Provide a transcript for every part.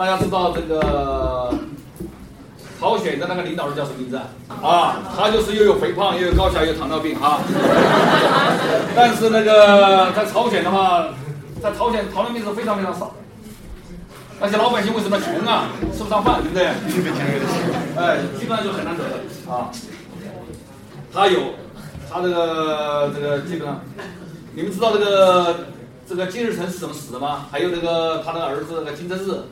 大家知道这个朝鲜的那个领导人叫什么名字啊？啊，他就是又有肥胖，又有高血压，又有糖尿病啊。但是那个在朝鲜的话，在朝鲜糖尿病是非常非常少的。那些老百姓为什么穷啊？吃不上饭，对不对？哎，基本上就很难得的啊。他有，他这个这个基本上，你们知道这个这个金日成是怎么死的吗？还有那个他的儿子那个金正日，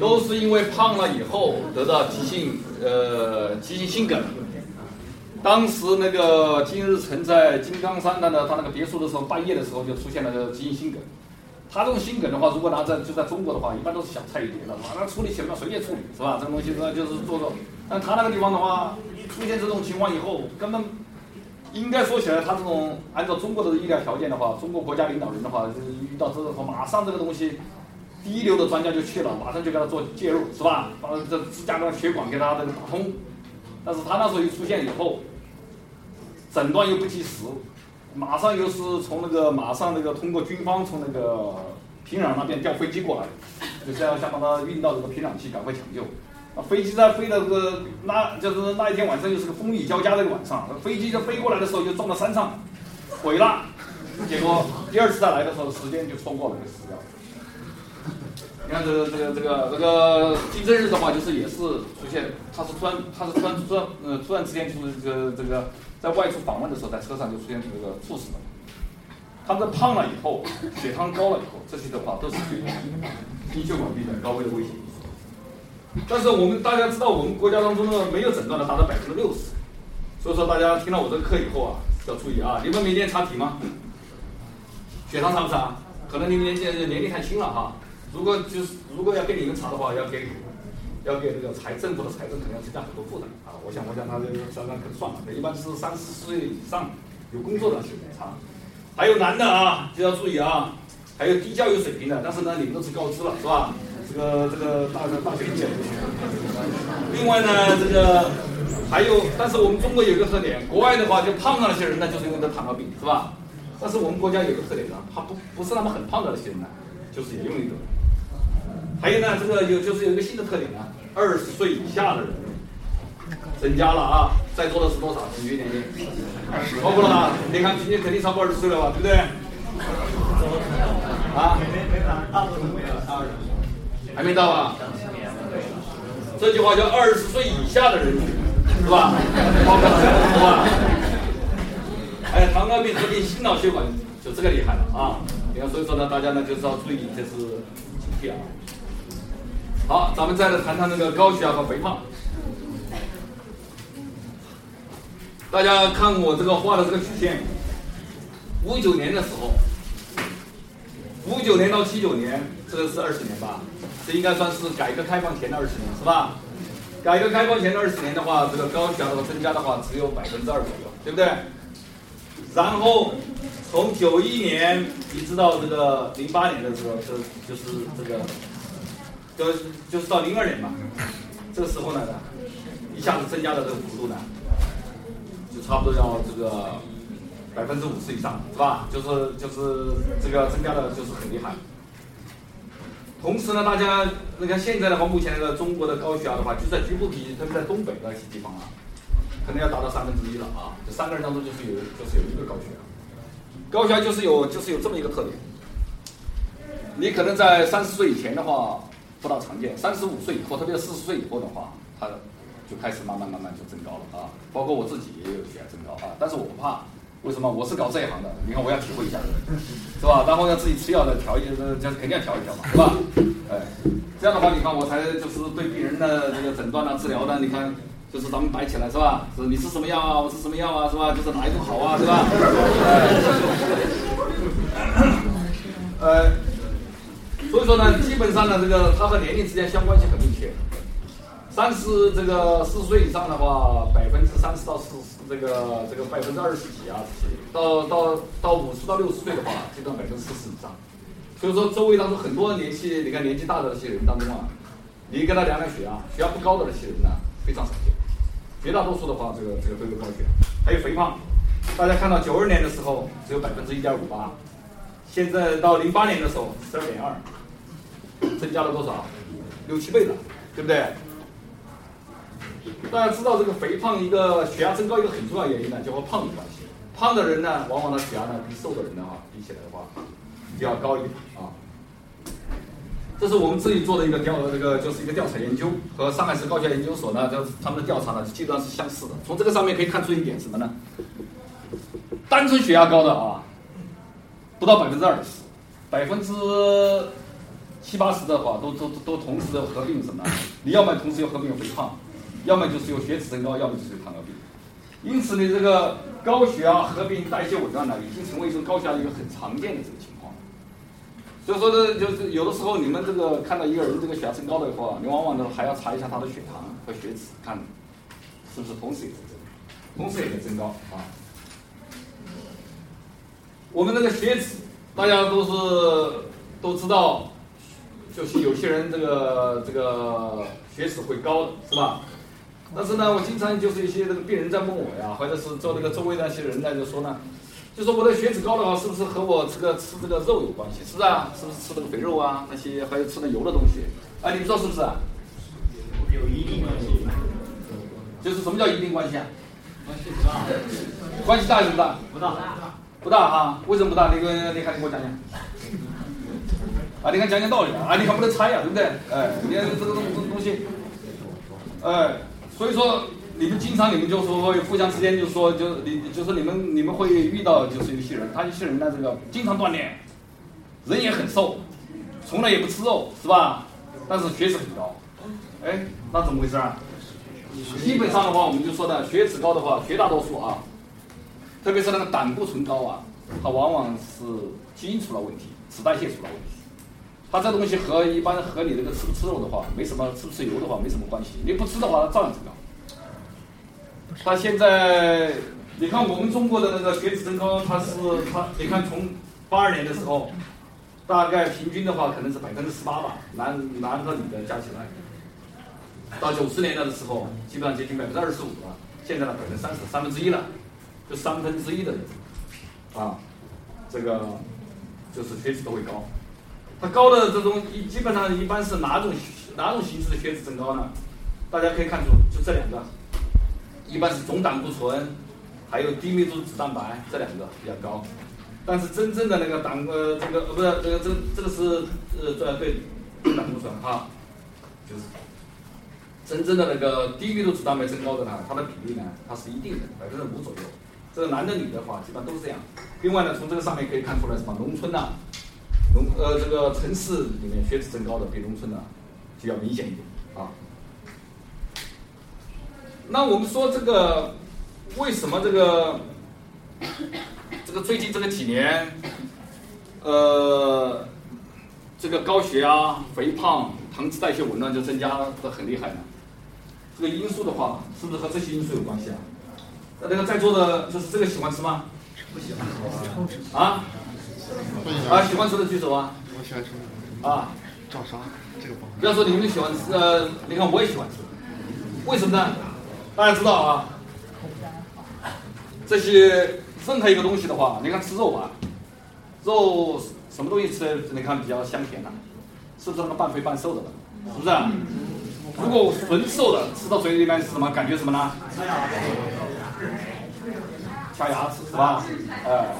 都是因为胖了以后得到急性呃急性心梗。当时那个金日成在金刚山的呢，他那个别墅的时候，半夜的时候就出现了急性心梗。他这种心梗的话，如果拿在就在中国的话，一般都是小菜一碟的，马上处理起来嘛随便处理，是吧？这种东西呢就是做做。但他那个地方的话，一出现这种情况以后，根本应该说起来，他这种按照中国的医疗条件的话，中国国家领导人的话，就是遇到这种，马上这个东西，一流的专家就去了，马上就给他做介入，是吧？把这支架的血管给他这个打通。但是他那时候一出现以后，诊断又不及时。马上又是从那个马上那个通过军方从那个平壤那边调飞机过来，就是要想把他运到这个平壤去赶快抢救。啊，飞机在飞的这个那就是那一天晚上又是个风雨交加的一个晚上，飞机就飞过来的时候就撞到山上，毁了。结果第二次再来的时候时间就错过了，就死掉了。你看这个这个这个这个金正日的话，就是也是出现，他是突然他是突然突然呃突然之间就是这个这个。在外出访问的时候，在车上就出现这个猝死了。他们胖了以后，血糖高了以后，这些的话都是对心血管病的高危的危险因素。但是我们大家知道，我们国家当中呢，没有诊断的达到百分之六十。所以说，大家听了我这个课以后啊，要注意啊！你们每天查体吗？血糖查不查？可能你们年纪年龄太轻了哈。如果就是如果要给你们查的话，要给。要给这个财政府的财政肯定要增加很多负担啊！我想，我想他这个算算可算了，一般是三四十岁以上有工作的去查，还有男的啊就要注意啊，还有低教育水平的，但是呢你们都是高知了是吧？这个这个大学大学毕业的。另外呢，这个还有，但是我们中国有个特点，国外的话就胖的那些人呢，就是因为得糖尿病是吧？但是我们国家有个特点呢，他不不是那么很胖的那些人呢，就是也容易得。还有呢，这个有就是有一个新的特点呢，二十岁以下的人增加了啊，在座的是多少？平均年龄？超过了吧！你看今年肯定超过二十岁了吧，对不对？啊？还没到啊？这句话叫二十岁以下的人群，是吧？包括是吧？哎，糖尿病合并心脑血管，就这个厉害了啊！你看，所以说呢，大家呢就是要注意，这是警惕啊。好，咱们再来谈谈那个高血压和肥胖。大家看我这个画的这个曲线，五九年的时候，五九年到七九年，这个是二十年吧？这应该算是改革开放前的二十年，是吧？改革开放前的二十年的话，这个高血压的增加的话，只有百分之二左右，对不对？然后从九一年一直到这个零八年的时候，就就是这个。就就是到零二年嘛，这个时候呢，一下子增加的这个幅度呢，就差不多要这个百分之五十以上，是吧？就是就是这个增加的就是很厉害。同时呢，大家你看现在的话，目前的中国的高血压的话，就在局部地区，特别在东北那些地方啊，可能要达到三分之一了啊。这三个人当中就是有就是有一个高血压，高血压就是有就是有这么一个特点，你可能在三十岁以前的话。不大常见，三十五岁以后，特别是四十岁以后的话，它就开始慢慢慢慢就增高了啊。包括我自己也有血压增高啊，但是我不怕，为什么？我是搞这一行的，你看我要体会一下，是吧？然后要自己吃药的调一，这肯定要调一调嘛，是吧？哎，这样的话，你看我才就是对病人的这个诊断啊、治疗的，你看就是咱们摆起来是吧？是你吃什么药啊？我吃什么药啊？是吧？就是哪一种好啊？是吧？呃。所以说呢，基本上呢，这个它和年龄之间相关性很密切。三十这个四十岁以上的话，百分之三十到四十，这个这个百分之二十几啊，到到到五十到六十岁的话，基本上百分之四十以上。所以说，周围当中很多年纪，你看年纪大的那些人当中啊，你跟他量量血压，血压不高的那些人呢，非常少见。绝大多数的话，这个这个都有高血压。还有肥胖，大家看到九二年的时候只有百分之一点五八，现在到零八年的时候十二点二。增加了多少？六七倍了，对不对？大家知道这个肥胖一个血压增高一个很重要原因呢，就和胖有关系。胖的人呢，往往的血压呢比瘦的人呢啊比起来的话，就要高一点啊。这是我们自己做的一个调，这个就是一个调查研究，和上海市高血压研究所呢，就是他们的调查呢基本上是相似的。从这个上面可以看出一点什么呢？单纯血压高的啊，不到百分之二十，百分之七八十的话，都都都同时合并什么？你要么同时又合并肥胖，要么就是有血脂增高，要么就是有糖尿病。因此呢，这个高血压合并代谢紊乱呢，已经成为一种高血压一个很常见的这个情况。所以说呢，就是有的时候你们这个看到一个人这个血压升高的话，你往往呢还要查一下他的血糖和血脂，看是不是同时也在增，同时也在增高啊。我们那个血脂，大家都是都知道，就是有些人这个这个血脂会高的，是吧？但是呢，我经常就是一些这个病人在问我呀，或者是做那个周围那些人呢，就说呢，就说我的血脂高的话，是不是和我这个吃这个肉有关系？是啊，是不是吃这个肥肉啊？那些还有吃的油的东西？啊，你们说是不是？有一定关系。就是什么叫一定关系啊？关系不大。关系大是不大？不大。不大哈？为什么不大？你跟，你看你给我讲讲。啊，你看讲讲道理啊！你看不能猜呀，对不对？哎，你看这个东东东西，哎。所以说，你们经常你们就说会互相之间就说就你就是你们你们会遇到就是有些人，他一些人呢这个经常锻炼，人也很瘦，从来也不吃肉是吧？但是血脂很高，哎，那怎么回事啊？基本上的话，我们就说呢血脂高的话，绝大多数啊，特别是那个胆固醇高啊，它往往是基因出了问题，脂代谢出了问题。它这东西和一般和你这个吃不吃肉的话没什么，吃不吃油的话没什么关系。你不吃的话，它照样增高。它现在，你看我们中国的那个血脂增高，它是它，你看从八二年的时候，大概平均的话可能是百分之十八吧，男男和女的加起来。到九十年代的时候，基本上接近百分之二十五了，现在呢百分之三十，三分之一了，就三分之一的人，啊，这个就是血脂都会高。它高的这种一基本上一般是哪种哪种形式的血脂增高呢？大家可以看出，就这两个，一般是总胆固醇，还有低密度脂蛋白这两个比较高。但是真正的那个胆呃这个呃不是这个这这个是呃对胆固醇哈，就是真正的那个低密度脂蛋白增高的呢，它的比例呢它是一定的百分之五左右。这个男的女的话基本上都是这样。另外呢，从这个上面可以看出来什么？农村呐。农呃，这个城市里面血脂增高的比农村呢就要明显一点啊。那我们说这个为什么这个这个最近这个几年，呃，这个高血压、肥胖、糖脂代谢紊乱就增加的很厉害呢？这个因素的话，是不是和这些因素有关系啊？那那个在座的，就是这个喜欢吃吗？不喜欢吃啊？啊，喜欢吃的举手啊！我喜欢吃。啊，照杀这个不要说你们喜欢吃，呃，你看我也喜欢吃，为什么呢？大家知道啊，这些任何一个东西的话，你看吃肉吧，肉什么东西吃你看比较香甜的，是不是那个半肥半瘦的？是不是？如果纯瘦的吃到嘴里面是什么感觉？什么呢？掐牙齿，掐牙齿是吧？哎。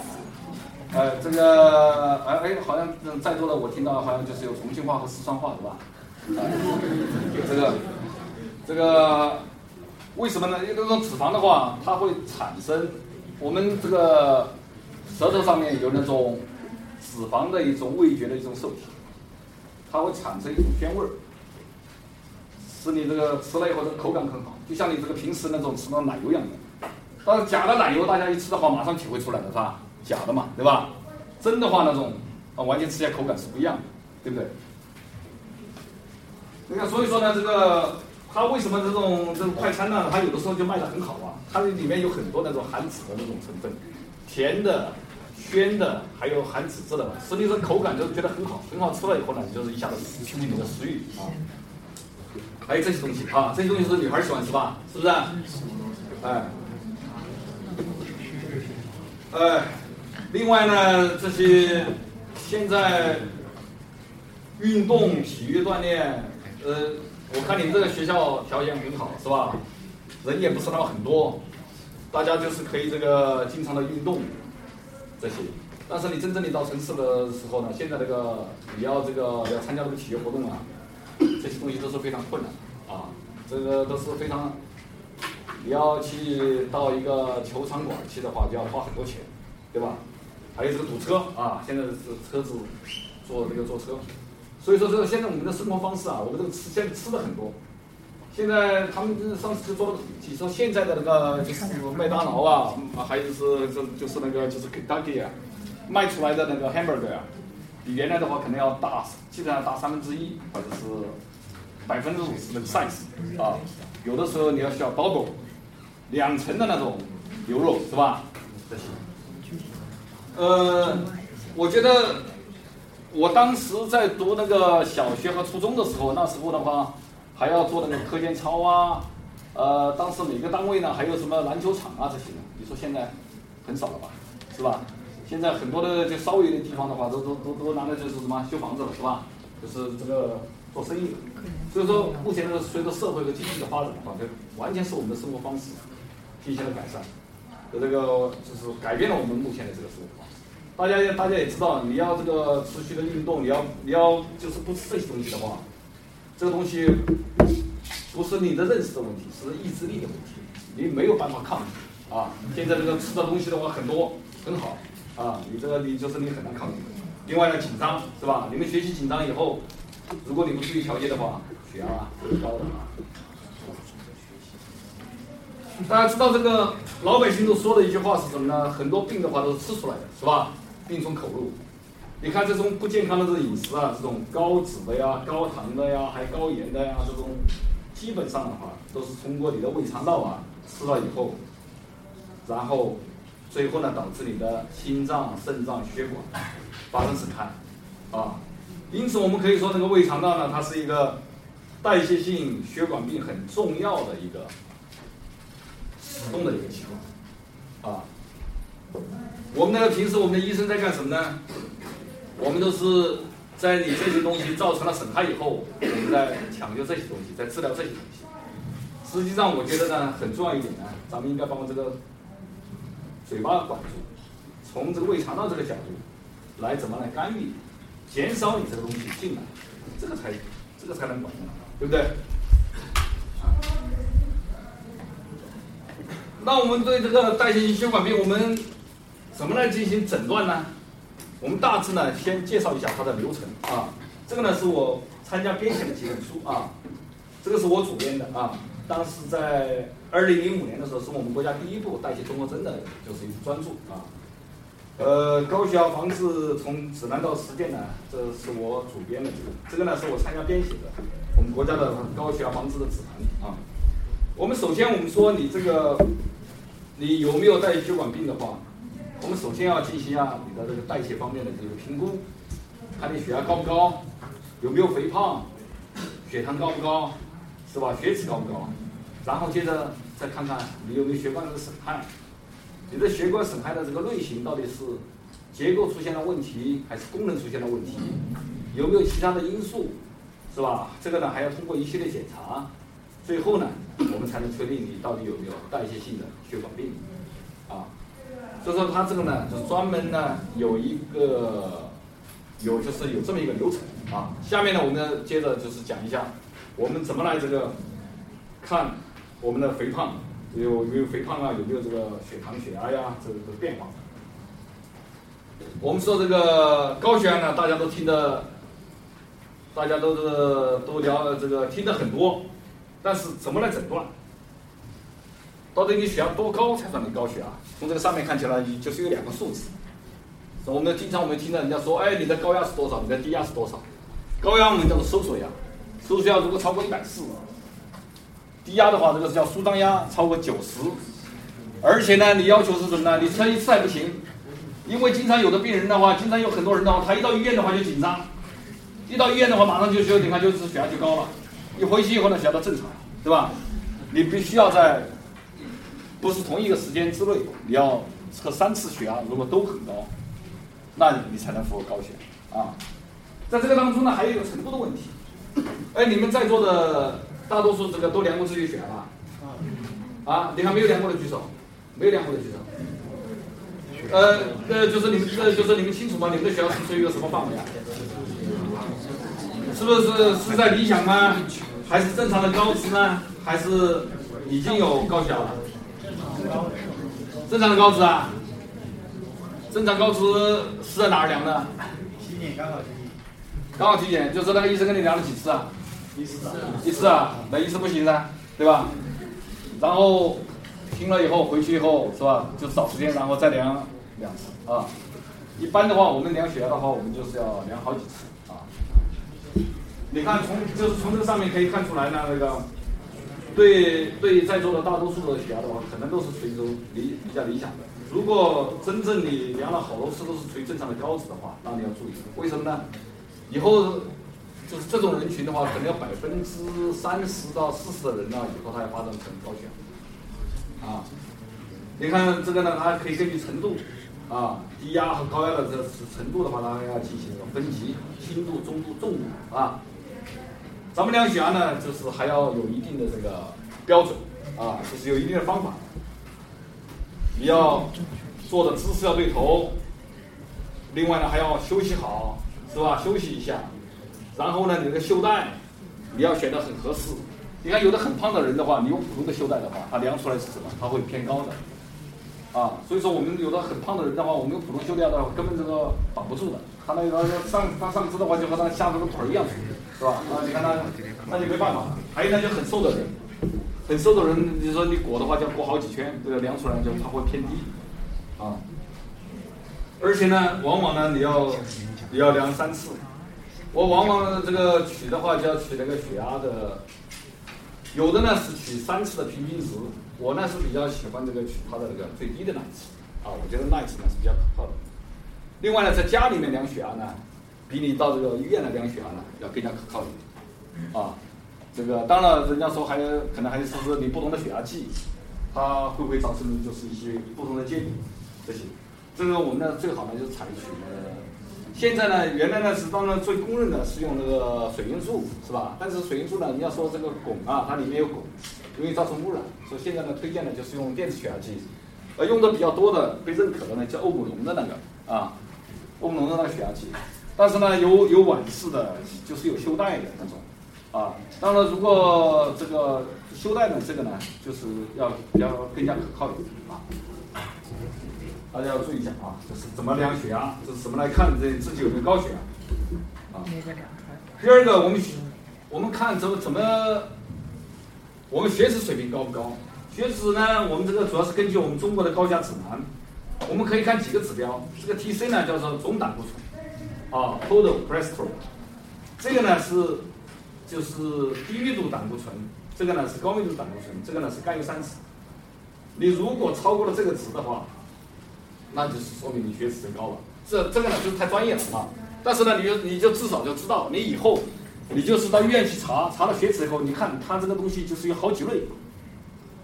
呃，这个，哎哎，好像在座的我听到好像就是有重庆话和四川话，是吧？这个，这个，为什么呢？因为这种脂肪的话，它会产生我们这个舌头上面有那种脂肪的一种味觉的一种受体，它会产生一种鲜味儿，使你这个吃了以后这个口感很好，就像你这个平时那种吃的奶油一样的。但是假的奶油，大家一吃的话，马上体会出来了，是吧？假的嘛，对吧？真的话那种啊，完全吃起来口感是不一样的，对不对？你看，所以说呢，这个它为什么这种这种快餐呢？它有的时候就卖的很好啊，它里面有很多那种含脂的那种成分，甜的、鲜的，还有含脂质的，所以说口感就觉得很好，很好吃了以后呢，就是一下子刺激你的食欲啊。还有这些东西啊，这些东西是女孩喜欢吃吧？是不是？哎，哎。另外呢，这些现在运动、体育锻炼呃，我看你们这个学校条件很好，是吧？人也不是那么很多，大家就是可以这个经常的运动这些。但是你真正你到城市的时候呢，现在这个你要这个要参加这个体育活动啊，这些东西都是非常困难啊，这个都是非常，你要去到一个球场馆去的话，就要花很多钱，对吧？还有这个堵车啊，现在是车子坐这个坐车，所以说这个现在我们的生活方式啊，我们这个吃现在吃的很多。现在他们上次就做了个统计，说现在的那个就是麦当劳啊，还有是这就是那个就是 Kentucky 啊，卖出来的那个 hamburger 啊，比原来的话可能要大，基本上大三分之一或者是百分之五十的 size 啊，有的时候你要需要包裹两层的那种牛肉是吧？这些。呃，我觉得我当时在读那个小学和初中的时候，那时候的话还要做那个课间操啊，呃，当时每个单位呢还有什么篮球场啊这些的。你说现在很少了吧，是吧？现在很多的就稍微有点地方的话，都都都都拿来就是什么修房子了，是吧？就是这个做生意。所以说，目前这个随着社会和经济的发展的话，这完全是我们的生活方式进行了改善。的这个就是改变了我们目前的这个生活。大家大家也知道，你要这个持续的运动，你要你要就是不吃这些东西的话，这个东西不是你的认识的问题，是意志力的问题，你没有办法抗拒啊。现在这个吃的东西的话很多很好啊，你这个你就是你很难抗拒。另外呢，紧张是吧？你们学习紧张以后，如果你不注意调节的话，血压会高的啊。大家知道这个老百姓都说的一句话是什么呢？很多病的话都是吃出来的，是吧？病从口入。你看这种不健康的这个饮食啊，这种高脂的呀、高糖的呀、还高盐的呀，这种基本上的话都是通过你的胃肠道啊吃了以后，然后最后呢导致你的心脏、肾脏、血管发生损害啊。因此我们可以说，这个胃肠道呢，它是一个代谢性血管病很重要的一个。动的一个情况，啊，我们呢平时我们的医生在干什么呢？我们都是在你这些东西造成了损害以后，我们在抢救这些东西，在治疗这些东西。实际上，我觉得呢很重要一点呢，咱们应该把这个嘴巴管住，从这个胃肠道这个角度来怎么来干预，减少你这个东西进来，这个才这个才能管用，对不对？那我们对这个代谢性血管病，我们怎么来进行诊断呢？我们大致呢先介绍一下它的流程啊。这个呢是我参加编写的几本书啊，这个是我主编的啊。当时在二零零五年的时候，是我们国家第一部代谢综合征的，就是一部专著啊。呃，高血压防治从指南到实践呢，这是我主编的这个，这个呢是我参加编写的，我们国家的高血压防治的指南啊。我们首先我们说你这个。你有没有带血管病的话，我们首先要进行一下你的这个代谢方面的这个评估，看你血压高不高，有没有肥胖，血糖高不高，是吧？血脂高不高？然后接着再看看你有没有血管的损害，你的血管损害的这个类型到底是结构出现了问题，还是功能出现了问题？有没有其他的因素，是吧？这个呢还要通过一系列检查。最后呢，我们才能确定你到底有没有代谢性的血管病，啊，所以说它这个呢，就专门呢有一个有就是有这么一个流程啊。下面呢，我们接着就是讲一下我们怎么来这个看我们的肥胖有有没有肥胖啊，有没有这个血糖血压呀这个变化。我们说这个高血压呢，大家都听的，大家都是都聊这个听的很多。但是怎么来诊断？到底你血压多高才算你高血压？从这个上面看起来，你就是有两个数字。我们经常我们听到人家说，哎，你的高压是多少？你的低压是多少？高压我们叫做收缩压，收缩压如果超过一百四，低压的话，这个是叫舒张压，超过九十。而且呢，你要求是什么呢？你测一次还不行，因为经常有的病人的话，经常有很多人的话，他一到医院的话就紧张，一到医院的话马上就说，你看就是血压就高了。你回去以后呢，血压正常，对吧？你必须要在不是同一个时间之内，你要测三次血压，如果都很高，那你才能符合高血压啊。在这个当中呢，还有一个程度的问题，哎，你们在座的大多数这个都量过自己血压吧？啊，你看没有量过的举手，没有量过的举手。呃呃，就是你们呃就是你们清楚吗？你们的血压是属于一个什么范围啊？是不是是在理想吗？还是正常的高值呢？还是已经有高血压了？正常的高值啊？正常高值是在哪儿量的？体检刚好体检，刚好体检，就是那个医生跟你量了几次啊？一次啊，一次啊，那一次不行噻，对吧？然后听了以后回去以后是吧，就找时间然后再量两次啊。一般的话，我们量血压的话，我们就是要量好几次啊。你看从就是从这个上面可以看出来呢，那个对对在座的大多数的血压的话，可能都是属于一种理比较理想的。如果真正你量了好多次都是属于正常的高值的话，那你要注意，为什么呢？以后就是这种人群的话，可能有百分之三十到四十的人呢，以后他要发展成高血压。啊，你看这个呢，它可以根据程度，啊，低压和高压的这程度的话，它要进行一个分级，轻度、中度、重度啊。咱们量血压呢，就是还要有一定的这个标准啊，就是有一定的方法。你要做的姿势要对头，另外呢还要休息好，是吧？休息一下，然后呢，你的袖带你要选的很合适。你看有的很胖的人的话，你用普通的袖带的话，他量出来是什么？他会偏高的，啊，所以说我们有的很胖的人的话，我们用普通袖带的话，根本这个绑不住的。他那个上他上肢的话，就和他下面个腿一样粗，是吧？啊，你看他，那就没办法了。还有呢，就很瘦的人，很瘦的人，你说你裹的话，就要裹好几圈，这个量出来就它会偏低，啊。而且呢，往往呢，你要你要量三次。我往往这个取的话，就要取那个血压的，有的呢是取三次的平均值，我呢是比较喜欢这个取它的那个最低的那一次，啊，我觉得那一次呢是比较可靠的。另外呢，在家里面量血压呢，比你到这个医院来量血压呢要更加可靠一点，啊，这个当然人家说还有可能还是说你不同的血压计，它会不会造成就是一些不同的结果这些，这个我们呢最好呢就采取呢，现在呢原来呢是当然最公认的是用那个水银柱是吧？但是水银柱呢你要说这个汞啊，它里面有汞，容易造成污染，所以现在呢推荐的就是用电子血压计，呃用的比较多的被认可的呢叫欧姆龙的那个啊。欧姆龙的那个血压计，但是呢，有有晚式的，就是有修带的那种，啊，当然如果这个修带的这个呢，就是要比较更加可靠一点啊，大家要注意一下啊，这是怎么量血压，这是怎么来看这自己有没有高血压啊。第二个，我们我们看怎么怎么，我们血脂水平高不高？血脂呢，我们这个主要是根据我们中国的高价指南。我们可以看几个指标，这个 TC 呢叫做总胆固醇，啊，total cholesterol，这个呢是就是低密度胆固醇，这个呢是高密度胆固醇，这个呢是甘油三酯。你如果超过了这个值的话，那就是说明你血脂增高了。这这个呢就是太专业了啊，但是呢你就你就至少就知道，你以后你就是到医院去查查了血脂以后，你看它这个东西就是有好几类，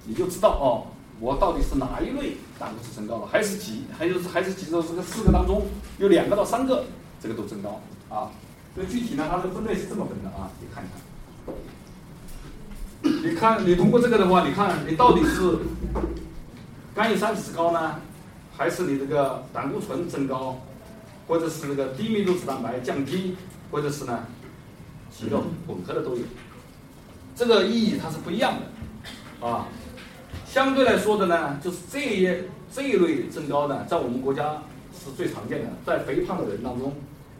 你就知道哦。我到底是哪一类胆固醇升高了，还是几，还是还是几个这个四个当中有两个到三个这个都增高啊？这具体呢，它的分类是这么分的啊，你看一看。你看，你通过这个的话，你看你到底是甘油三酯高呢，还是你这个胆固醇增高，或者是这个低密度脂蛋白降低，或者是呢肌肉混合的都有，这个意义它是不一样的啊。相对来说的呢，就是这一这一类增高呢，在我们国家最常见的，在肥胖的人当中，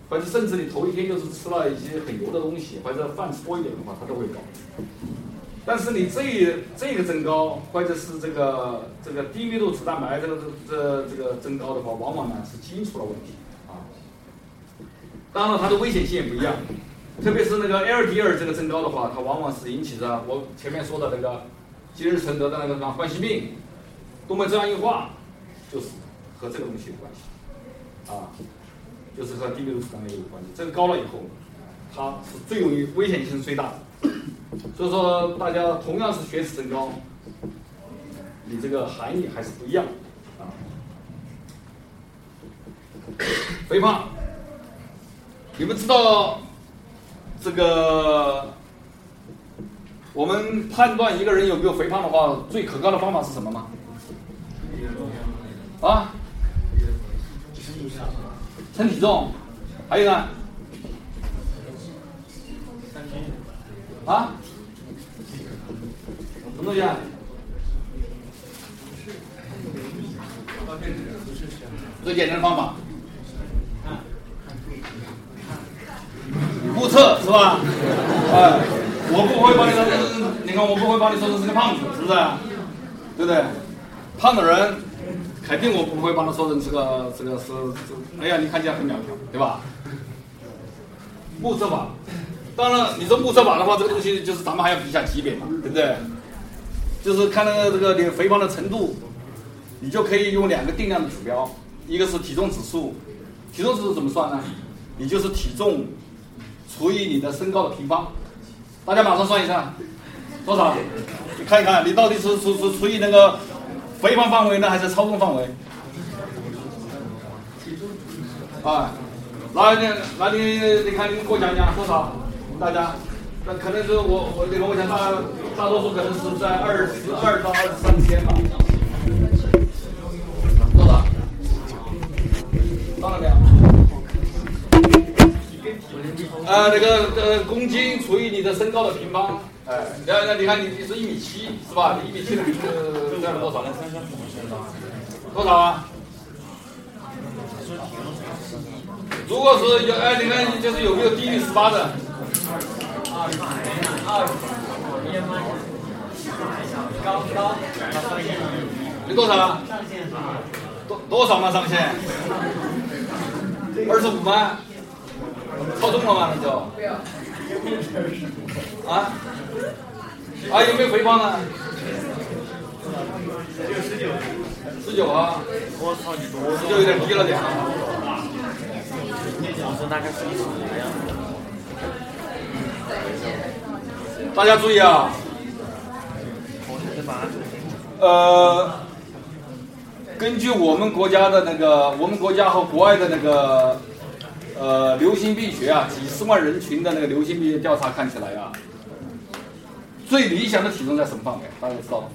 或者甚至你头一天就是吃了一些很油的东西，或者饭吃多一点的话，它都会高。但是你这这个增高，或者是这个这个低密度脂蛋白这个这这个增高的话，往往呢是基因出了问题啊。当然，它的危险性也不一样，特别是那个 LDL 这个增高的话，它往往是引起的我前面说的那个。今日成得的那个什么冠心病、动脉粥样硬化，就是和这个东西有关系，啊，就是和低密度脂蛋白有关系。这个高了以后，它是最容易危险性最大的。所以说，大家同样是血脂增高，你这个含义还是不一样啊。肥胖，你们知道这个我们判断一个人有没有肥胖的话，最可靠的方法是什么吗？啊？称体重，还有呢？啊？什么东西啊？最简单的方法，目测是吧？哎，我不会把你说，你看我不会把你说成是个胖子，是不是？对不对？胖的人，肯定我不会把他说成这个这个是，哎呀，你看起来很苗条，对吧？目测法，当然你说目测法的话，这个东西就是咱们还要比一下级别嘛，对不对？就是看那个这个你肥胖的程度，你就可以用两个定量的指标，一个是体重指数，体重指数怎么算呢？你就是体重除以你的身高的平方，大家马上算一下，多少？你看一看，你到底是是是除以那个肥胖范围呢，还是超重范围？啊，那你那你你看你给我讲讲多少？大家，那可能是我我这个我想大大多数可能是在二十二到二十三之间吧。多少？到了没有？呃，那个呃，公斤除以你的身高的平方，哎，那那你看你你是一米七是吧？你一米七的平是占了多少呢？多少啊？如果是有哎，你看就是有没有低于十八的？你多少？上限多多少嘛上限？二十五吗？超重了吗？你就？啊？啊有没有回放呢？十九。十九啊？我操你多！十九有点低了点啊。我说大概是一十的样子。大家注意啊！呃，根据我们国家的那个，我们国家和国外的那个呃流行病学啊，几十万人群的那个流行病学调查看起来啊，最理想的体重在什么范围？大家知道吗？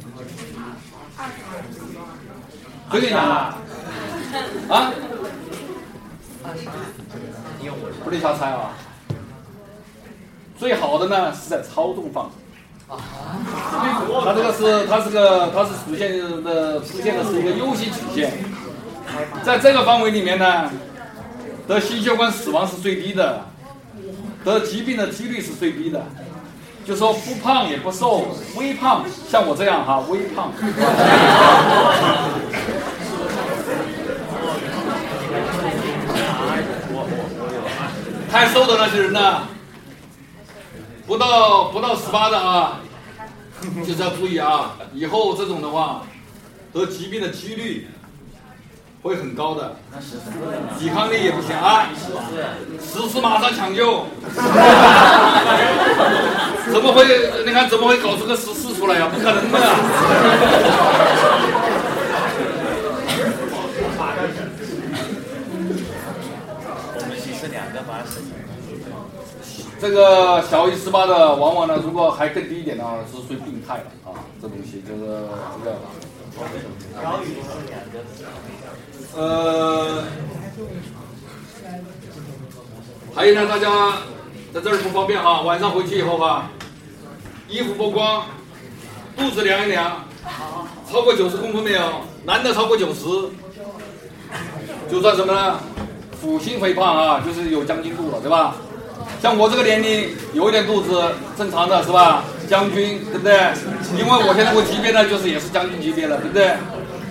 最理想的啊？不能瞎猜啊！最好的呢是在超重范围。它这个是它这个它是出现的出现的是一个 U 型曲线，在这个范围里面呢，得心血管死亡是最低的，得疾病的几率是最低的，就说不胖也不瘦，微胖，像我这样哈，微胖。太瘦的那些人呢，不到不到十八的啊，就是要注意啊，以后这种的话，得疾病的几率会很高的，抵抗力也不行啊，十四马上抢救，怎么会？你看怎么会搞出个十四出来呀？不可能的。我们也是两个班这个小于十八的，往往呢，如果还更低一点的话，是属于病态了啊。这东西就是这个。高于两个。呃，还有呢，大家在这儿不方便哈，晚上回去以后哈，衣服剥光，肚子量一量，超过九十公分没有？男的超过九十，就算什么呢？腹型肥胖啊，就是有将军肚了，对吧？像我这个年龄，有一点肚子正常的是吧？将军对不对？因为我现在我级别呢，就是也是将军级别了，对不对？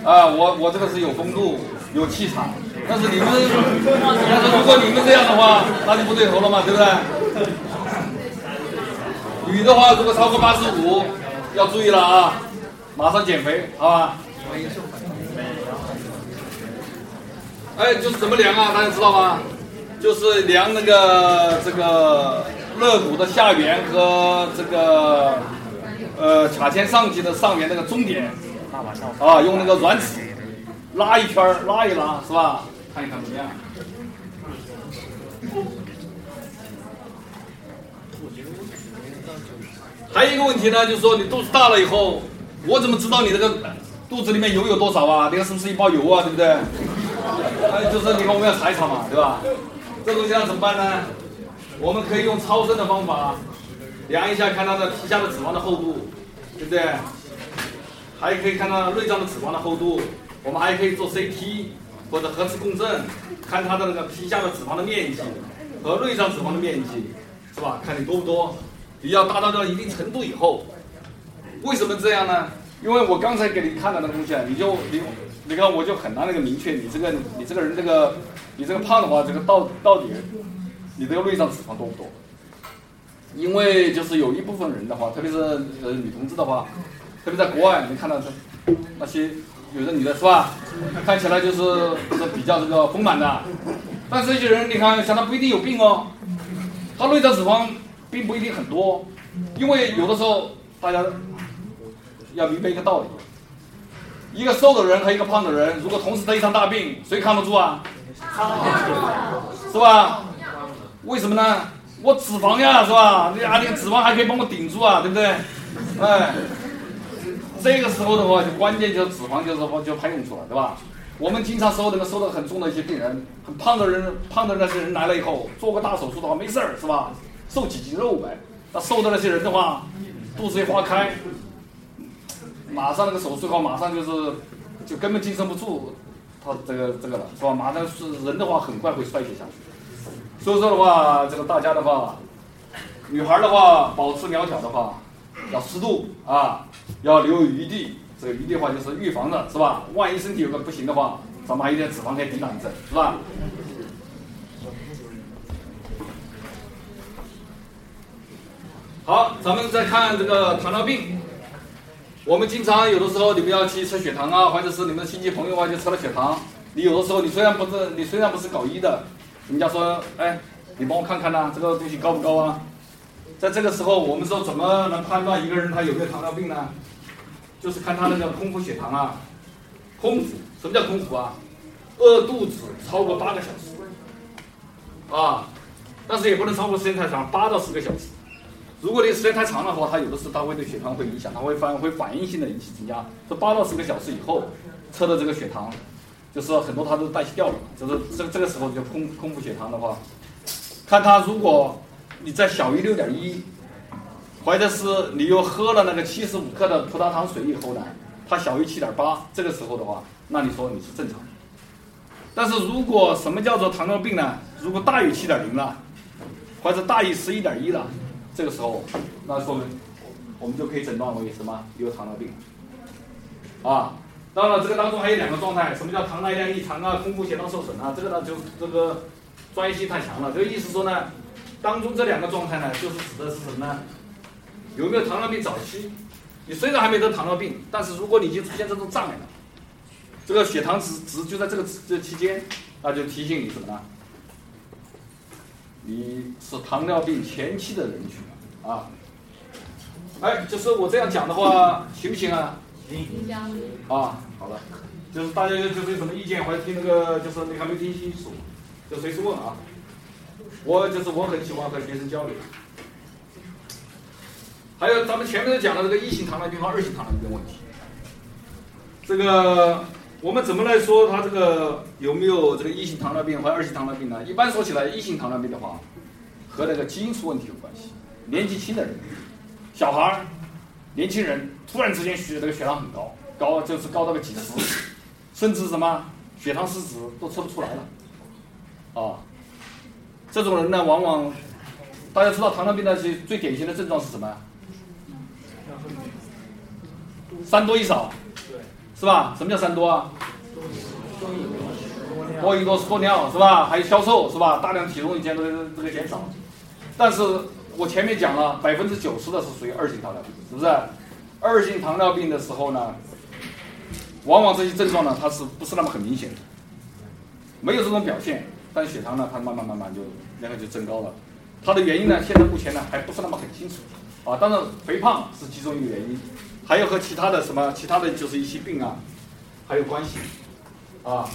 啊，我我这个是有风度、有气场。但是你们，但是如果你们这样的话，那就不对头了嘛，对不对？女的话，如果超过八十五，要注意了啊，马上减肥，好吧？哎，就是怎么量啊？大家知道吗？就是量那个这个肋骨的下缘和这个呃髂前上棘的上缘那个中点，啊，用那个软尺拉一圈拉一拉，是吧？看一看怎么样？还有一个问题呢，就是说你肚子大了以后，我怎么知道你这个肚子里面油有多少啊？你看是不是一包油啊？对不对？还有，就是你看我们要查一查嘛，对吧？这东西要怎么办呢？我们可以用超声的方法量一下，看它的皮下的脂肪的厚度，对不对？还可以看到内脏的脂肪的厚度。我们还可以做 CT 或者核磁共振，看它的那个皮下的脂肪的面积和内脏脂肪的面积，是吧？看你多不多。你要达到到一定程度以后，为什么这样呢？因为我刚才给你看的那个东西啊，你就你你看我就很难那个明确你这个你这个人这个你这个胖的话，这个到到底你这个内脏脂肪多不多？因为就是有一部分人的话，特别是呃女同志的话，特别在国外，你看到这那些有的女的是吧，看起来就是是比较这个丰满的，但这些人你看，像他不一定有病哦，他内脏脂肪。并不一定很多，因为有的时候大家要明白一个道理：一个瘦的人和一个胖的人，如果同时得一场大病，谁扛得住啊？是吧？为什么呢？我脂肪呀，是吧？你啊，你脂肪还可以帮我顶住啊，对不对？哎，这个时候的话，就关键就是脂肪，就是说就派用处了，对吧？我们经常收那个收的很重的一些病人，很胖的人，胖的那些人来了以后，做个大手术的话没事儿，是吧？瘦几斤肉呗？那瘦的那些人的话，肚子一划开，马上那个手术的话，马上就是就根本支撑不住他这个这个了，是吧？马上是人的话，很快会衰竭下去。所以说的话，这个大家的话，女孩的话保持苗条的话，要适度啊，要留余地。这个余地的话就是预防的，是吧？万一身体有个不行的话，咱们还有点脂肪可以抵挡一阵，是吧？好，咱们再看这个糖尿病。我们经常有的时候你们要去测血糖啊，或者是你们的亲戚朋友啊就测了血糖。你有的时候你虽然不是你虽然不是搞医的，人家说哎，你帮我看看呐，这个东西高不高啊？在这个时候，我们说怎么能判断一个人他有没有糖尿病呢？就是看他那个空腹血糖啊，空腹，什么叫空腹啊？饿肚子超过八个小时啊，但是也不能超过时间太长，八到十个小时。如果你时间太长的话，它有的时候它会对血糖会影响，它会反会反应性的引起增加。这八到十个小时以后测的这个血糖，就是很多它都代谢掉了。就是这这个时候就空空腹血糖的话，看它如果你在小于六点一，或者是你又喝了那个七十五克的葡萄糖水以后呢，它小于七点八，这个时候的话，那你说你是正常。但是如果什么叫做糖尿病呢？如果大于七点零了，或者大于十一点一了。这个时候，那说明我们就可以诊断为什么有糖尿病啊。当然了，这个当中还有两个状态，什么叫糖耐量异常啊，空腹血糖受损啊？这个呢，就这个专业性太强了。这个意思说呢，当中这两个状态呢，就是指的是什么呢？有没有糖尿病早期？你虽然还没得糖尿病，但是如果你已经出现这种障碍了，这个血糖值值就在这个这期间，那就提醒你什么呢？你是糖尿病前期的人群啊，哎，就是我这样讲的话，行不行啊？行。啊，好了，就是大家就是有什么意见，或者听那个，就是你还没听清楚，就随时问啊。我就是我很喜欢和学生交流。还有咱们前面都讲了这个一型糖尿病和二型糖尿病的问题，这个。我们怎么来说他这个有没有这个一型糖尿病和二型糖尿病呢？一般说起来，一型糖尿病的话，和那个基因出问题有关系。年纪轻的人，小孩儿、年轻人突然之间血这个血糖很高，高就是高到个几十，甚至什么血糖失值都测不出来了。啊，这种人呢，往往大家知道糖尿病的最最典型的症状是什么？三多一少。是吧？什么叫三多啊？多一多是多尿是吧？还有消瘦是吧？大量体重以前都这个减少。但是我前面讲了，百分之九十的是属于二型糖尿病，是不是？二型糖尿病的时候呢，往往这些症状呢，它是不是那么很明显？没有这种表现，但血糖呢，它慢慢慢慢就那个就增高了。它的原因呢，现在目前呢还不是那么很清楚。啊，当然肥胖是其中一个原因。还有和其他的什么，其他的就是一些病啊，还有关系，啊。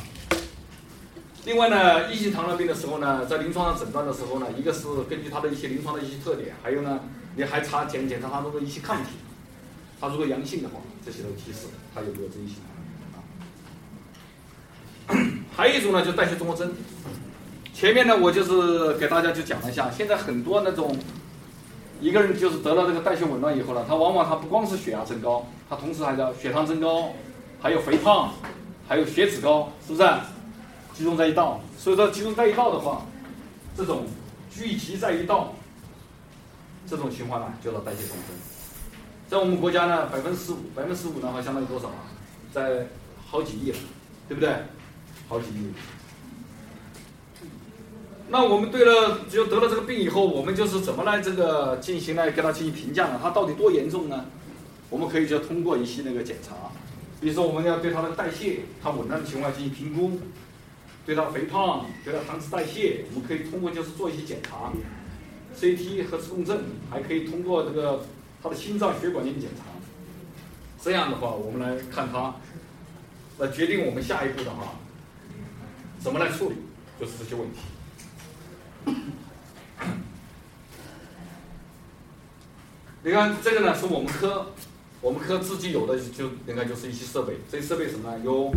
另外呢，一型糖尿病的时候呢，在临床上诊断的时候呢，一个是根据它的一些临床的一些特点，还有呢，你还查检检查它那个一些抗体，它如果阳性的话，这些都提示它有没有这一些。还有一种呢，就代谢综合征。前面呢，我就是给大家就讲了一下，现在很多那种一个人就是得了这个代谢紊乱以后呢，他往往他不光是血压增高，他同时还叫血糖增高，还有肥胖，还有血脂高，是不是？集中在一道。所以说集中在一道的话，这种聚集在一道，这种情况呢，叫做代谢综合征。在我们国家呢，百分之十五，百分之十五的话相当于多少啊？在好几亿了，对不对？好几亿。那我们对了，就得了这个病以后，我们就是怎么来这个进行来给他进行评价呢？他到底多严重呢？我们可以就通过一些那个检查，比如说我们要对他的代谢，他紊乱的情况进行评估，对他肥胖，对他糖脂代谢，我们可以通过就是做一些检查，CT 核磁共振，还可以通过这个他的心脏血管进行检查。这样的话，我们来看他，来决定我们下一步的话。怎么来处理？就是这些问题。你看这个呢，是我们科，我们科自己有的，就应该就是一些设备。这些设备什么呢？有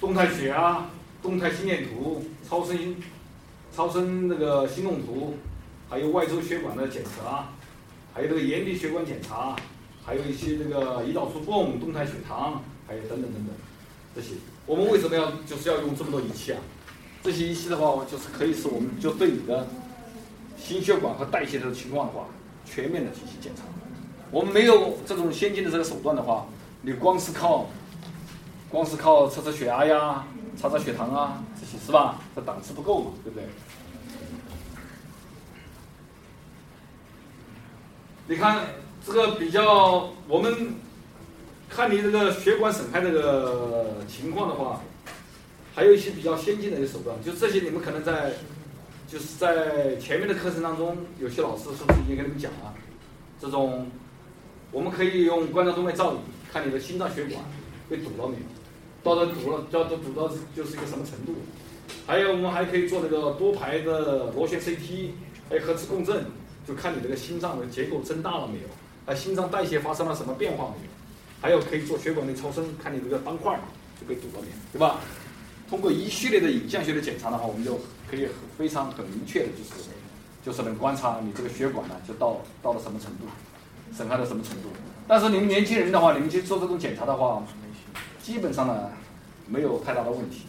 动态血压、动态心电图、超声、超声那个心动图，还有外周血管的检查，还有这个眼底血管检查，还有一些这个胰岛素泵、动态血糖，还有等等等等这些。我们为什么要就是要用这么多仪器啊？这些仪器的话，就是可以使我们就对你的心血管和代谢的情况的话，全面的进行检查。我们没有这种先进的这个手段的话，你光是靠，光是靠测测血压呀、查查血糖啊，这些是吧？这档次不够嘛，对不对？你看这个比较，我们看你这个血管损害这个情况的话。还有一些比较先进的一些手段，就这些你们可能在，就是在前面的课程当中，有些老师是不是已经跟你们讲了？这种，我们可以用观察动脉造影，看你的心脏血管被堵了没有，到底堵了，叫都堵到就是一个什么程度？还有我们还可以做那个多排的螺旋 CT，还有核磁共振，就看你这个心脏的结构增大了没有，啊，心脏代谢发生了什么变化没有？还有可以做血管内超声，看你这个斑块就被堵了没有，对吧？通过一系列的影像学的检查的话，我们就可以非常很明确的，就是就是能观察你这个血管呢，就到到了什么程度，损害到什么程度。但是你们年轻人的话，你们去做这种检查的话，基本上呢没有太大的问题。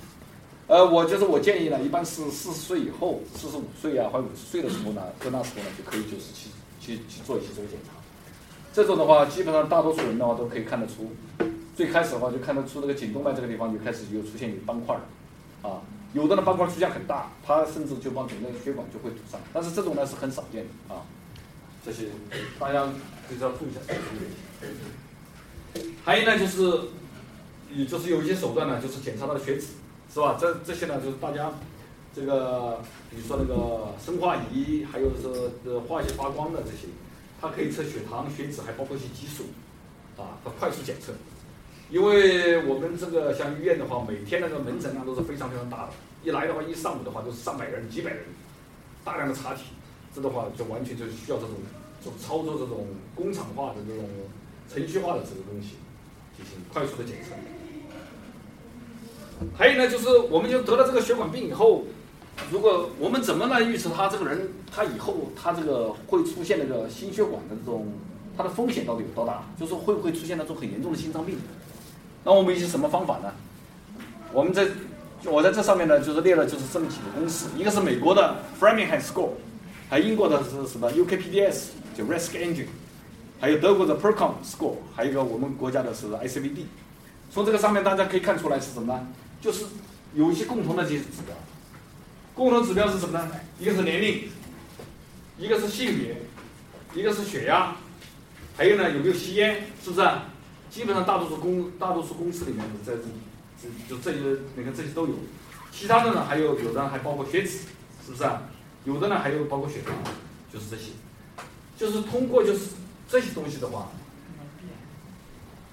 呃，我就是我建议呢，一般是四十岁以后，四十五岁啊或者五十岁的时候呢，在那时候呢就可以就是去去去做一些这个检查。这种的话，基本上大多数人的话都可以看得出。最开始的话就看得出这个颈动脉这个地方就开始有出现有斑块了，啊，有的呢斑块出现很大，它甚至就把整个血管就会堵上，但是这种呢是很少见的啊，这些大家就是要注意一下。还有呢就是，也就是有一些手段呢，就是检查它的血脂，是吧？这这些呢就是大家这个，比如说那个生化仪，还有是呃化学发光的这些，它可以测血糖、血脂，还包括一些激素，啊，它快速检测。因为我们这个像医院的话，每天那个门诊量都是非常非常大的，一来的话一上午的话都是上百人、几百人，大量的查体，这的话就完全就需要这种，就操作这种工厂化的这种程序化的这个东西，进行快速的检测。还有呢，就是我们就得了这个血管病以后，如果我们怎么来预测他这个人，他以后他这个会出现那个心血管的这种，他的风险到底有多大？就是会不会出现那种很严重的心脏病？那我们一些什么方法呢？我们在我在这上面呢，就是列了就是这么几个公式，一个是美国的 Framingham Score，还有英国的是什么 UKPDS，就 Risk Engine，还有德国的 Percom Score，还有一个我们国家的是 ICVD。从这个上面大家可以看出来是什么呢？就是有一些共同的这些指标。共同指标是什么呢？一个是年龄，一个是性别，一个是血压，还有呢有没有吸烟，是不是？基本上大多数公大多数公司里面在这这就这些你看这些都有，其他的呢还有有的还包括血脂，是不是啊？有的呢还有包括血糖，就是这些，就是通过就是这些东西的话，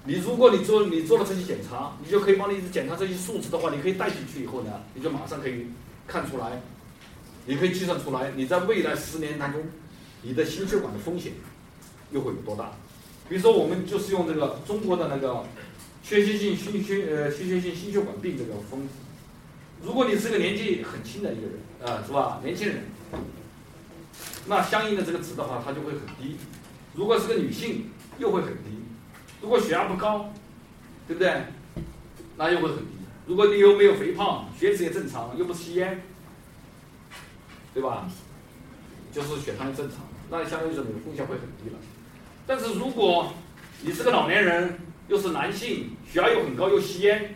你如果你做你做了这些检查，你就可以帮你检查这些数值的话，你可以带进去以后呢，你就马上可以看出来，你可以计算出来你在未来十年当中你的心血管的风险又会有多大？比如说，我们就是用这个中国的那个缺血性心血呃缺血性心血管病这个风，如果你是个年纪很轻的一个人啊、是吧？年轻人，那相应的这个值的话，它就会很低。如果是个女性，又会很低。如果血压不高，对不对？那又会很低。如果你又没有肥胖，血脂也正常，又不吸烟，对吧？就是血糖正常，那相当于说你的风险会很低了。但是如果你是个老年人，又是男性，血压又很高，又吸烟，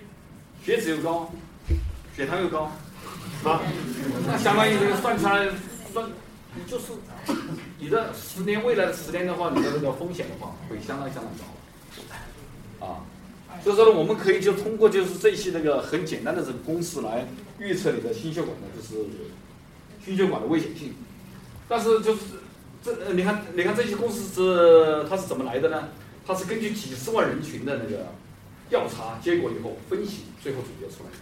血脂又高，血糖又高，啊？那相当于这个算出来，算你就是你的十年未来的十年的话，你的这个风险的话会相当相当高，啊。所以说呢，我们可以就通过就是这些那个很简单的这个公式来预测你的心血管的就是心血管的危险性。但是就是这你看你看这些公司是它是怎么来的呢？它是根据几十万人群的那个调查结果以后分析，最后总结出来的。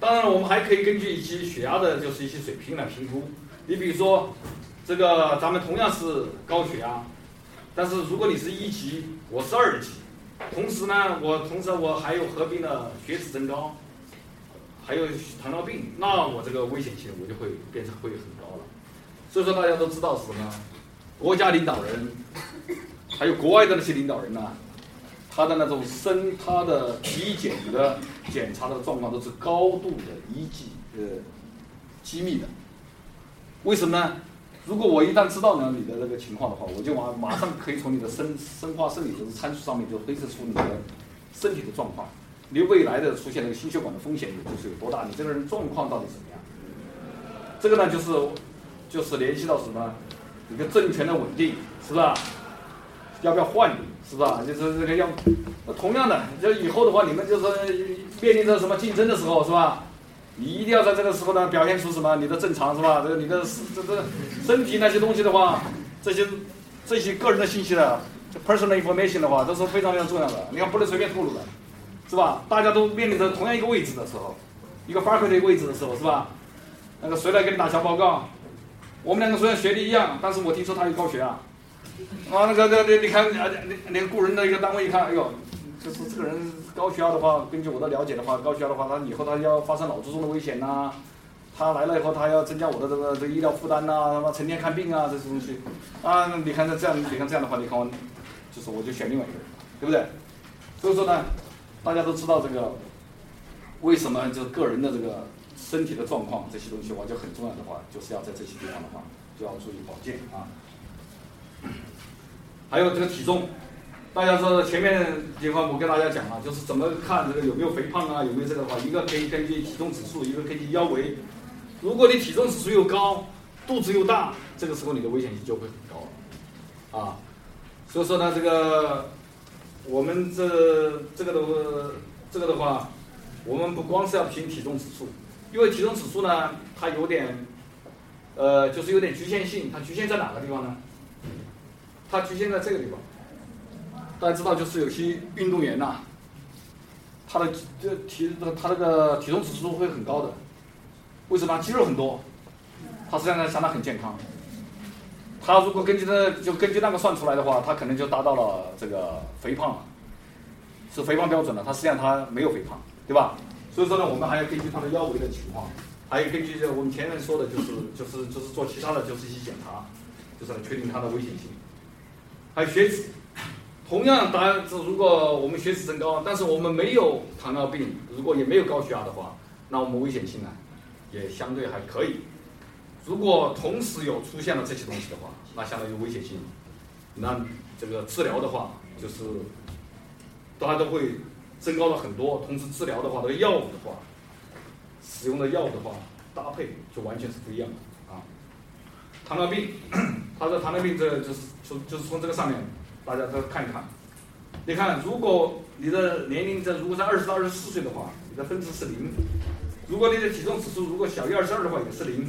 当然了，我们还可以根据一些血压的就是一些水平来评估。你比如说，这个咱们同样是高血压。但是如果你是一级，我是二级，同时呢，我同时我还有合并了血脂增高，还有糖尿病，那我这个危险性我就会变成会很高了。所以说大家都知道是什么？国家领导人，还有国外的那些领导人呢，他的那种身他的体检的检查的状况都是高度的一级呃机密的。为什么呢？如果我一旦知道了你的这个情况的话，我就马马上可以从你的生生化生理的参数上面就推测出你的身体的状况，你未来的出现那个心血管的风险就是有多大，你这个人状况到底怎么样？这个呢，就是就是联系到什么？一个政权的稳定，是吧？要不要换你？是吧？就是这个要，同样的，就以后的话，你们就是面临着什么竞争的时候，是吧？你一定要在这个时候呢，表现出什么？你的正常是吧？这个你的这这身体那些东西的话，这些这些个人的信息的 personal information 的话，都是非常非常重要的。你看不能随便透露的，是吧？大家都面临着同样一个位置的时候，一个 faculty 的位置的时候，是吧？那个谁来给你打小报告？我们两个虽然学历一样，但是我听说他有高血压。啊，那个那个你看啊，那那雇人的一个单位一看，哎呦。就是这个人高血压的话，根据我的了解的话，高血压的话，他以后他要发生脑卒中的危险呐、他来了以后，他要增加我的这个这个医疗负担呐、他妈成天看病啊，这些东西，啊，你看这这样，你看这样的话，你看我，就是我就选另外一个人，对不对？所以说呢，大家都知道这个，为什么就个人的这个身体的状况这些东西的话就很重要的话，就是要在这些地方的话就要注意保健啊。还有这个体重。大家说前面地方我跟大家讲了，就是怎么看这个有没有肥胖啊，有没有这个的话，一个可以根据体重指数，一个根据腰围。如果你体重指数又高，肚子又大，这个时候你的危险性就会很高啊。所以说呢，这个我们这这个的这个的话，我们不光是要凭体重指数，因为体重指数呢，它有点呃，就是有点局限性，它局限在哪个地方呢？它局限在这个地方。大家知道，就是有些运动员呐，他的这体他那个体重指数会很高的，为什么？肌肉很多，他实际上相当很健康。他如果根据这就根据那个算出来的话，他可能就达到了这个肥胖了，是肥胖标准了。他实际上他没有肥胖，对吧？所以说呢，我们还要根据他的腰围的情况，还有根据这我们前面说的，就是 就是就是做其他的就是一些检查，就是来确定它的危险性，还有血脂。同样，当然，如果我们血脂增高，但是我们没有糖尿病，如果也没有高血压的话，那我们危险性呢，也相对还可以。如果同时有出现了这些东西的话，那相当于危险性，那这个治疗的话，就是大家都会增高了很多。同时治疗的话，这个药物的话，使用的药物的话，搭配就完全是不一样的啊。糖尿病，他说糖尿病这就是从就是从这个上面。大家都看一看，你看，如果你的年龄在如果在二十到二十四岁的话，你的分值是零；如果你的体重指数如果小于二十二的话，也是零；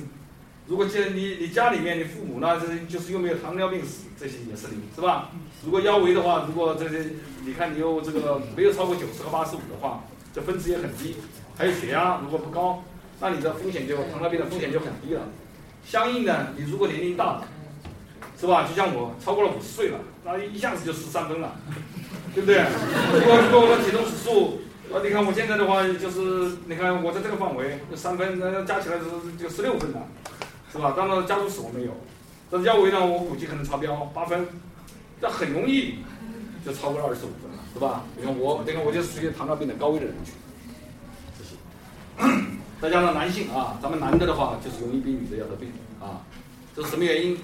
如果既然你你家里面你父母呢，这就是又没有糖尿病史，这些也是零，是吧？如果腰围的话，如果这些你看你有这个没有超过九十和八十五的话，这分值也很低；还有血压如果不高，那你的风险就糖尿病的风险就很低了。相应的，你如果年龄大了，是吧？就像我超过了五十岁了，那一下子就十三分了，对不对？如果如果我的体重指数，呃，你看我现在的话就是，你看我在这个范围三分，那加起来就是就十六分了，是吧？当然加入死我没有，但是腰围呢，我估计可能超标八分，这很容易就超过了二十五分了，是吧？你看我，你看我就是属于糖尿病的高危人群，这些。再加上男性啊，咱们男的的话就是容易比女的要得病啊，这是什么原因？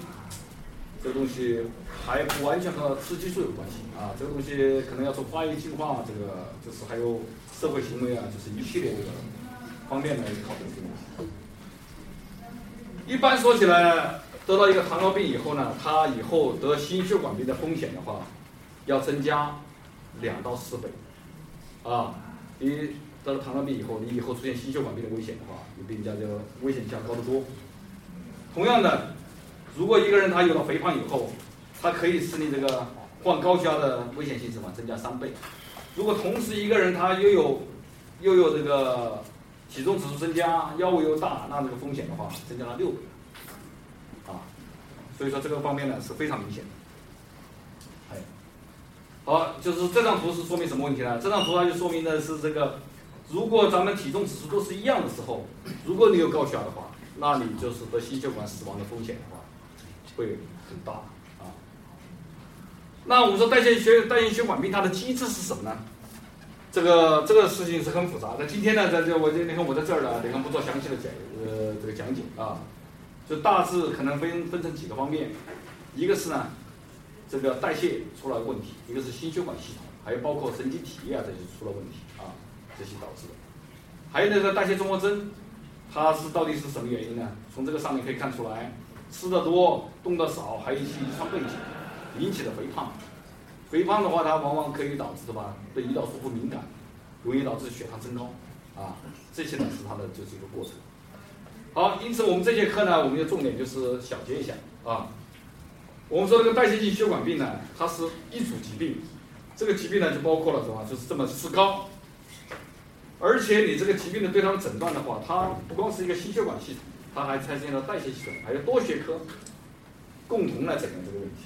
这个东西还不完全和雌激素有关系啊，这个东西可能要从发育进化，这个就是还有社会行为啊，就是一系列这个方面来考虑这个问题。一般说起来，得到一个糖尿病以后呢，他以后得心血管病的风险的话，要增加两到四倍啊，你得了糖尿病以后，你以后出现心血管病的危险的话，你比人家这个危险性要高得多。同样的，如果一个人他有了肥胖以后，它可以使你这个患高血压的危险性什么增加三倍。如果同时一个人他又有又有这个体重指数增加，腰围又大，那这个风险的话增加了六倍。啊，所以说这个方面呢是非常明显的。哎，好，就是这张图是说明什么问题呢？这张图它就说明的是这个，如果咱们体重指数都是一样的时候，如果你有高血压的话，那你就是得心血管死亡的风险的话会很大啊。那我们说代谢血代谢血管病它的机制是什么呢？这个这个事情是很复杂的。今天呢，在这我这你看我在这儿呢，你看不做详细的讲呃这个讲解啊，就大致可能分分成几个方面，一个是呢这个代谢出了问题，一个是心血管系统，还有包括神经体液啊这些出了问题啊，这些导致的。还有那个代谢综合征，它是到底是什么原因呢？从这个上面可以看出来，吃的多，动的少，还有一些遗传背景引起的肥胖。肥胖的话，它往往可以导致的吧，对胰岛素不敏感，容易导致血糖升高，啊，这些呢是它的就是一个过程。好，因此我们这节课呢，我们的重点就是小结一下啊。我们说这个代谢性血管病呢，它是一组疾病，这个疾病呢就包括了什么？就是这么四高，而且你这个疾病的对它的诊断的话，它不光是一个心血管系统，它还参见了代谢系统，还有多学科共同来诊断这个问题。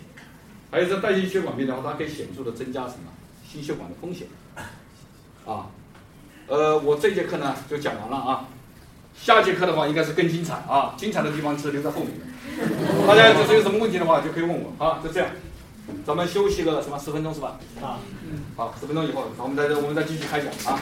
还有这代谢血管病的话，它可以显著的增加什么心血管的风险啊。呃，我这节课呢就讲完了啊，下节课的话应该是更精彩啊，精彩的地方是留在后面。大家就是有什么问题的话就可以问我啊，就这样。咱们休息个什么十分钟是吧？啊。好，十分钟以后，我们再我们再继续开讲啊。